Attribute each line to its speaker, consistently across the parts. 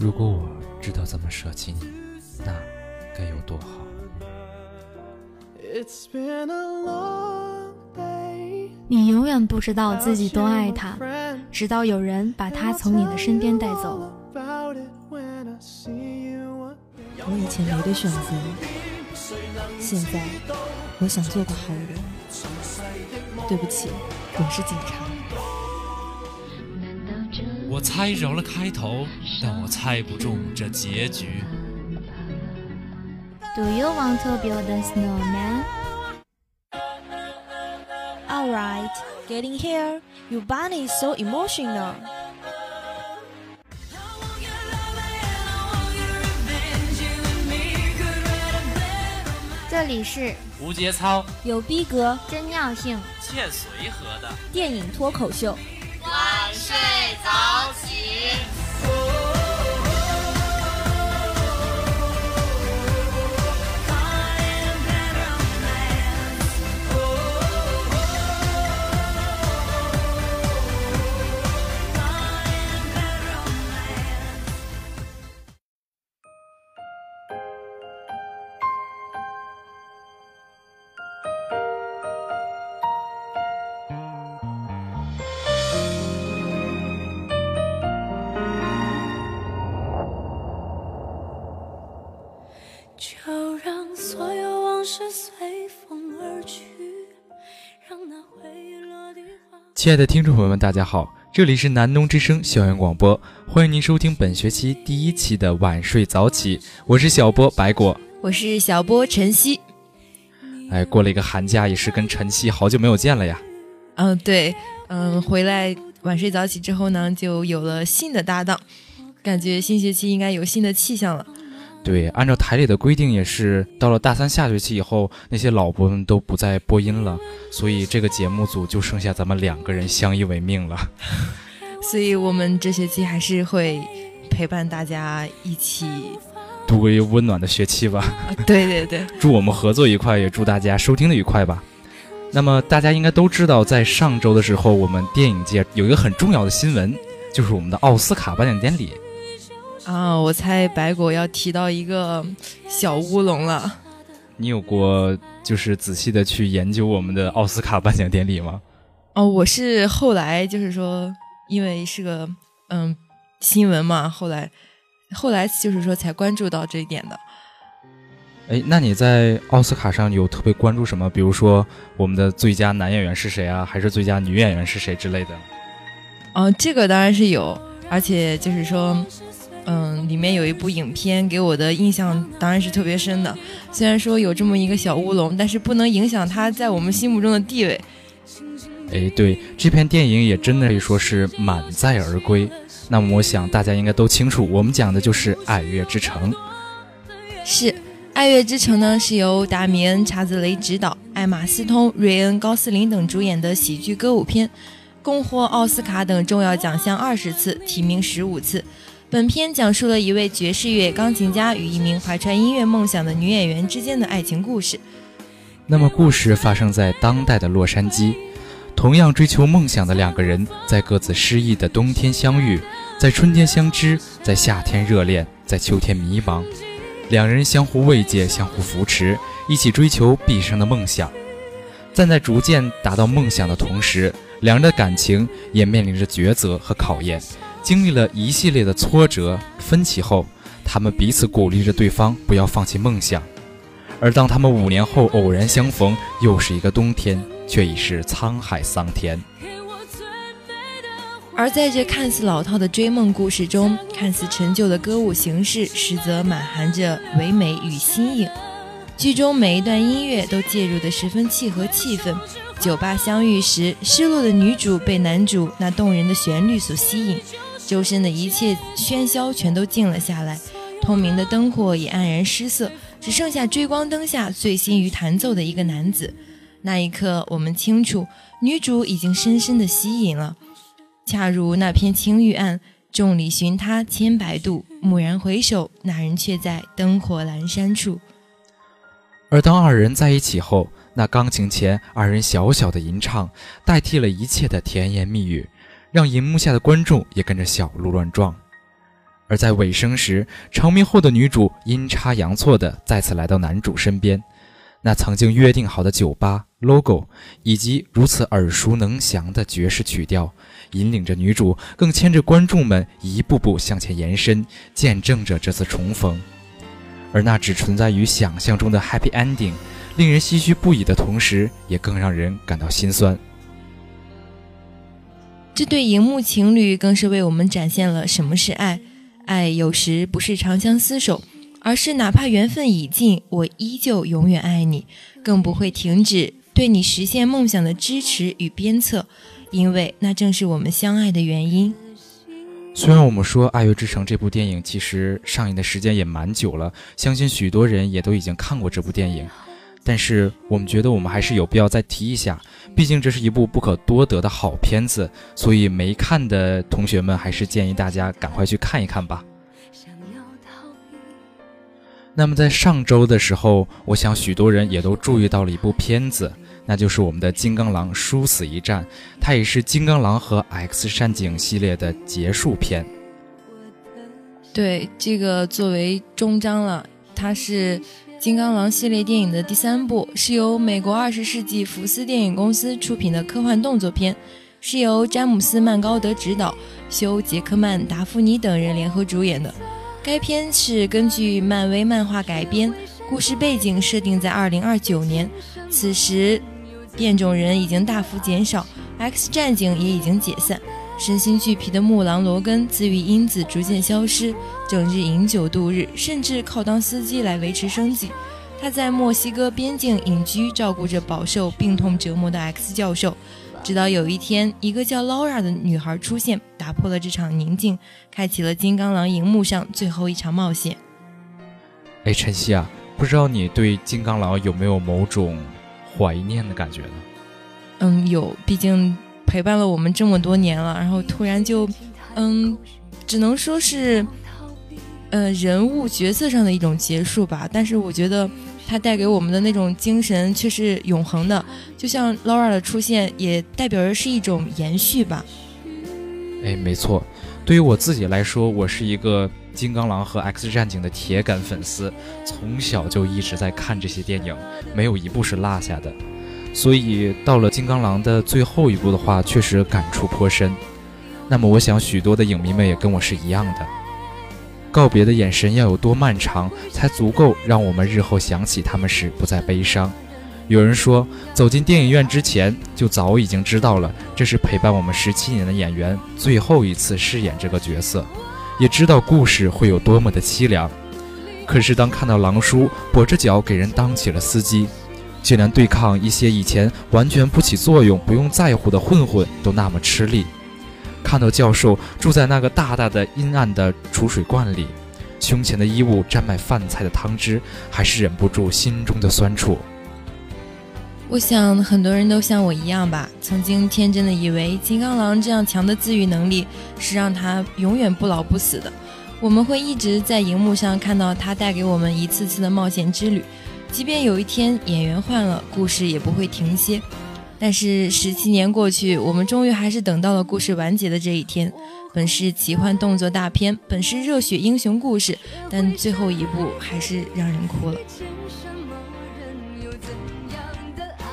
Speaker 1: 如果我知道怎么舍弃你，那该有多好。
Speaker 2: 你永远不知道自己多爱他，直到有人把他从你的身边带走。
Speaker 3: 我以前没得选择，现在我想做个好人。对不起，我是警察。
Speaker 4: 我猜着了开头，但我猜不中这结局。
Speaker 2: Do you want to build a snowman?
Speaker 3: Alright, getting here. Your bunny is so emotional.
Speaker 2: 这里是
Speaker 4: 无节操、
Speaker 3: 有逼格、
Speaker 2: 真尿性、
Speaker 4: 欠随和的
Speaker 3: 电影脱口秀。
Speaker 5: 睡早起。
Speaker 1: 亲爱的听众朋友们，大家好，这里是南农之声校园广播，欢迎您收听本学期第一期的晚睡早起，我是小波白果。
Speaker 3: 我是小波晨曦。
Speaker 1: 哎，过了一个寒假，也是跟晨曦好久没有见了呀。
Speaker 3: 嗯，对，嗯，回来晚睡早起之后呢，就有了新的搭档，感觉新学期应该有新的气象了。
Speaker 1: 对，按照台里的规定，也是到了大三下学期以后，那些老播们都不再播音了，所以这个节目组就剩下咱们两个人相依为命了。
Speaker 3: 所以我们这学期还是会陪伴大家一起。
Speaker 1: 度过一个温暖的学期吧。
Speaker 3: 啊，对对对，
Speaker 1: 祝我们合作愉快，也祝大家收听的愉快吧。那么大家应该都知道，在上周的时候，我们电影界有一个很重要的新闻，就是我们的奥斯卡颁奖典礼。
Speaker 3: 啊，我猜白果要提到一个小乌龙了。
Speaker 1: 你有过就是仔细的去研究我们的奥斯卡颁奖典礼吗？
Speaker 3: 哦，我是后来就是说，因为是个嗯新闻嘛，后来后来就是说才关注到这一点的。
Speaker 1: 哎，那你在奥斯卡上有特别关注什么？比如说我们的最佳男演员是谁啊，还是最佳女演员是谁之类的？
Speaker 3: 哦，这个当然是有，而且就是说，嗯，里面有一部影片给我的印象当然是特别深的。虽然说有这么一个小乌龙，但是不能影响他在我们心目中的地位。
Speaker 1: 哎，对，这篇电影也真的可以说是满载而归。那么我想大家应该都清楚，我们讲的就是《爱乐之城》。
Speaker 3: 是。《爱乐之城》呢，是由达米恩·查泽雷执导，艾玛·斯通、瑞恩·高斯林等主演的喜剧歌舞片，共获奥斯卡等重要奖项二十次，提名十五次。本片讲述了一位爵士乐钢琴家与一名怀揣音乐梦想的女演员之间的爱情故事。
Speaker 1: 那么，故事发生在当代的洛杉矶，同样追求梦想的两个人，在各自失意的冬天相遇，在春天相知，在夏天热恋，在秋天迷茫。两人相互慰藉，相互扶持，一起追求毕生的梦想。但在逐渐达到梦想的同时，两人的感情也面临着抉择和考验。经历了一系列的挫折、分歧后，他们彼此鼓励着对方不要放弃梦想。而当他们五年后偶然相逢，又是一个冬天，却已是沧海桑田。
Speaker 3: 而在这看似老套的追梦故事中，看似陈旧的歌舞形式，实则满含着唯美与新颖。剧中每一段音乐都介入得十分契合气氛。酒吧相遇时，失落的女主被男主那动人的旋律所吸引，周身的一切喧嚣全都静了下来，通明的灯火也黯然失色，只剩下追光灯下醉心于弹奏的一个男子。那一刻，我们清楚，女主已经深深的吸引了。恰如那篇青玉案，众里寻他千百度，蓦然回首，那人却在灯火阑珊处。
Speaker 1: 而当二人在一起后，那钢琴前二人小小的吟唱，代替了一切的甜言蜜语，让荧幕下的观众也跟着小鹿乱撞。而在尾声时，成名后的女主阴差阳错的再次来到男主身边，那曾经约定好的酒吧 logo，以及如此耳熟能详的爵士曲调，引领着女主，更牵着观众们一步步向前延伸，见证着这次重逢。而那只存在于想象中的 happy ending，令人唏嘘不已的同时，也更让人感到心酸。
Speaker 3: 这对荧幕情侣更是为我们展现了什么是爱。爱有时不是长相厮守，而是哪怕缘分已尽，我依旧永远爱你，更不会停止对你实现梦想的支持与鞭策，因为那正是我们相爱的原因。
Speaker 1: 虽然我们说《爱乐之城》这部电影其实上映的时间也蛮久了，相信许多人也都已经看过这部电影，但是我们觉得我们还是有必要再提一下，毕竟这是一部不可多得的好片子，所以没看的同学们还是建议大家赶快去看一看吧。那么在上周的时候，我想许多人也都注意到了一部片子，那就是我们的《金刚狼：殊死一战》，它也是《金刚狼》和《X 战警》系列的结束篇。
Speaker 3: 对，这个作为终章了，它是《金刚狼》系列电影的第三部，是由美国二十世纪福斯电影公司出品的科幻动作片，是由詹姆斯·曼高德执导，休·杰克曼、达芙妮等人联合主演的。该片是根据漫威漫画改编，故事背景设定在2029年。此时，变种人已经大幅减少，X 战警也已经解散。身心俱疲的木狼罗根自愈因子逐渐消失，整日饮酒度日，甚至靠当司机来维持生计。他在墨西哥边境隐居，照顾着饱受病痛折磨的 X 教授。直到有一天，一个叫 Laura 的女孩出现，打破了这场宁静，开启了金刚狼荧幕上最后一场冒险。
Speaker 1: 哎，晨曦啊，不知道你对金刚狼有没有某种怀念的感觉呢？
Speaker 3: 嗯，有，毕竟陪伴了我们这么多年了，然后突然就，嗯，只能说是，呃，人物角色上的一种结束吧。但是我觉得。它带给我们的那种精神却是永恒的，就像 Laura 的出现也代表着是一种延续吧。
Speaker 1: 哎，没错，对于我自己来说，我是一个金刚狼和 X 战警的铁杆粉丝，从小就一直在看这些电影，没有一部是落下的。所以到了金刚狼的最后一部的话，确实感触颇深。那么我想许多的影迷们也跟我是一样的。告别的眼神要有多漫长，才足够让我们日后想起他们时不再悲伤？有人说，走进电影院之前就早已经知道了，这是陪伴我们十七年的演员最后一次饰演这个角色，也知道故事会有多么的凄凉。可是当看到狼叔跛着脚给人当起了司机，就连对抗一些以前完全不起作用、不用在乎的混混都那么吃力。看到教授住在那个大大的阴暗的储水罐里，胸前的衣物沾满饭菜的汤汁，还是忍不住心中的酸楚。
Speaker 3: 我想很多人都像我一样吧，曾经天真的以为金刚狼这样强的自愈能力是让他永远不老不死的。我们会一直在荧幕上看到他带给我们一次次的冒险之旅，即便有一天演员换了，故事也不会停歇。但是十七年过去，我们终于还是等到了故事完结的这一天。本是奇幻动作大片，本是热血英雄故事，但最后一部还是让人哭了。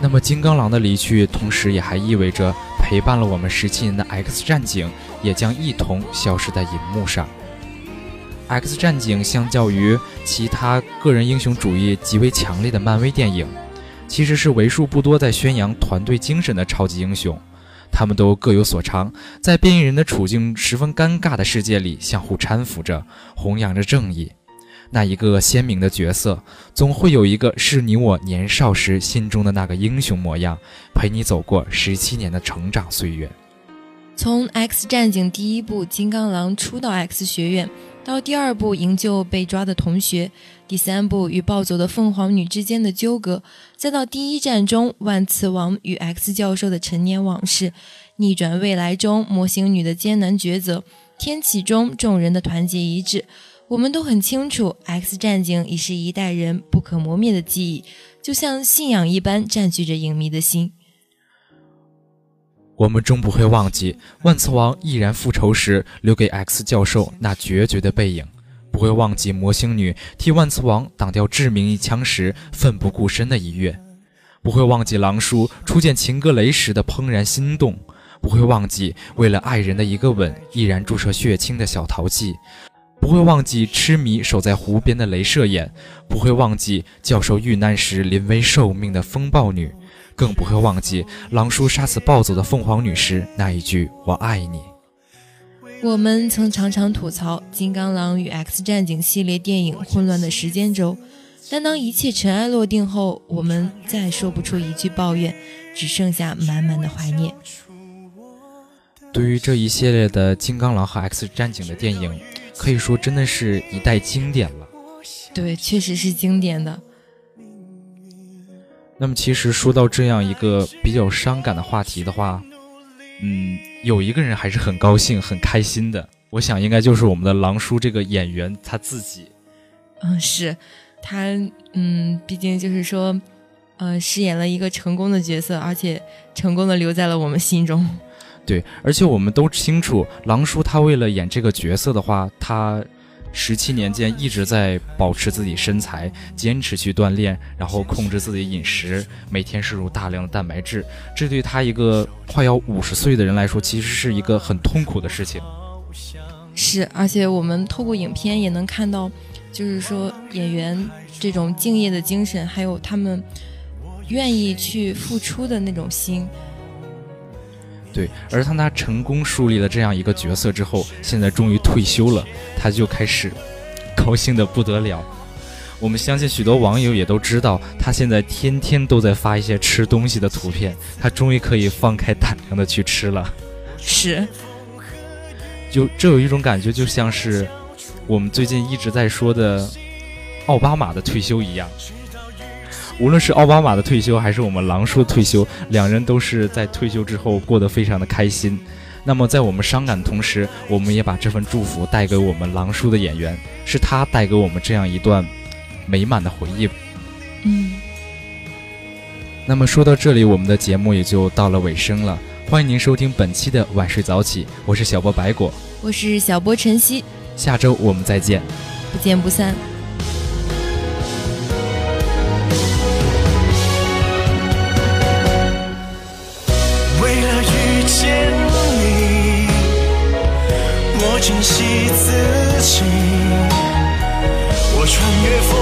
Speaker 1: 那么，金刚狼的离去，同时也还意味着陪伴了我们十七年的 X 战警也将一同消失在银幕上。X 战警相较于其他个人英雄主义极为强烈的漫威电影。其实是为数不多在宣扬团队精神的超级英雄，他们都各有所长，在变异人的处境十分尴尬的世界里相互搀扶着，弘扬着正义。那一个鲜明的角色，总会有一个是你我年少时心中的那个英雄模样，陪你走过十七年的成长岁月。
Speaker 3: 从 X 战警第一部金刚狼出到 X 学院。到第二部营救被抓的同学，第三部与暴走的凤凰女之间的纠葛，再到第一战中万磁王与 X 教授的陈年往事，逆转未来中魔形女的艰难抉择，天启中众人的团结一致，我们都很清楚，X 战警已是一代人不可磨灭的记忆，就像信仰一般占据着影迷的心。
Speaker 1: 我们终不会忘记万磁王毅然复仇时留给 X 教授那决绝的背影，不会忘记魔星女替万磁王挡掉致命一枪时奋不顾身的一跃，不会忘记狼叔初见秦格雷时的怦然心动，不会忘记为了爱人的一个吻毅然注射血清的小淘气，不会忘记痴迷守在湖边的镭射眼，不会忘记教授遇难时临危受命的风暴女。更不会忘记狼叔杀死暴走的凤凰女时那一句“我爱你”。
Speaker 3: 我们曾常常吐槽《金刚狼与 X 战警》系列电影混乱的时间轴，但当一切尘埃落定后，我们再说不出一句抱怨，只剩下满满的怀念。
Speaker 1: 对于这一系列的《金刚狼》和 X 战警的电影，可以说真的是一代经典了。
Speaker 3: 对，确实是经典的。
Speaker 1: 那么，其实说到这样一个比较伤感的话题的话，嗯，有一个人还是很高兴、很开心的。我想，应该就是我们的狼叔这个演员他自己。
Speaker 3: 嗯，是他，嗯，毕竟就是说，呃，饰演了一个成功的角色，而且成功的留在了我们心中。
Speaker 1: 对，而且我们都清楚，狼叔他为了演这个角色的话，他。十七年间一直在保持自己身材，坚持去锻炼，然后控制自己饮食，每天摄入大量的蛋白质。这对他一个快要五十岁的人来说，其实是一个很痛苦的事情。
Speaker 3: 是，而且我们透过影片也能看到，就是说演员这种敬业的精神，还有他们愿意去付出的那种心。
Speaker 1: 对，而当他成功树立了这样一个角色之后，现在终于退休了，他就开始高兴的不得了。我们相信许多网友也都知道，他现在天天都在发一些吃东西的图片，他终于可以放开胆量的去吃了。
Speaker 3: 是，
Speaker 1: 就这有一种感觉，就像是我们最近一直在说的奥巴马的退休一样。无论是奥巴马的退休，还是我们狼叔的退休，两人都是在退休之后过得非常的开心。那么，在我们伤感的同时，我们也把这份祝福带给我们狼叔的演员，是他带给我们这样一段美满的回忆。
Speaker 3: 嗯。
Speaker 1: 那么说到这里，我们的节目也就到了尾声了。欢迎您收听本期的晚睡早起，我是小波白果，
Speaker 3: 我是小波晨曦，
Speaker 1: 下周我们再见，
Speaker 3: 不见不散。
Speaker 6: 珍惜自己，我穿越风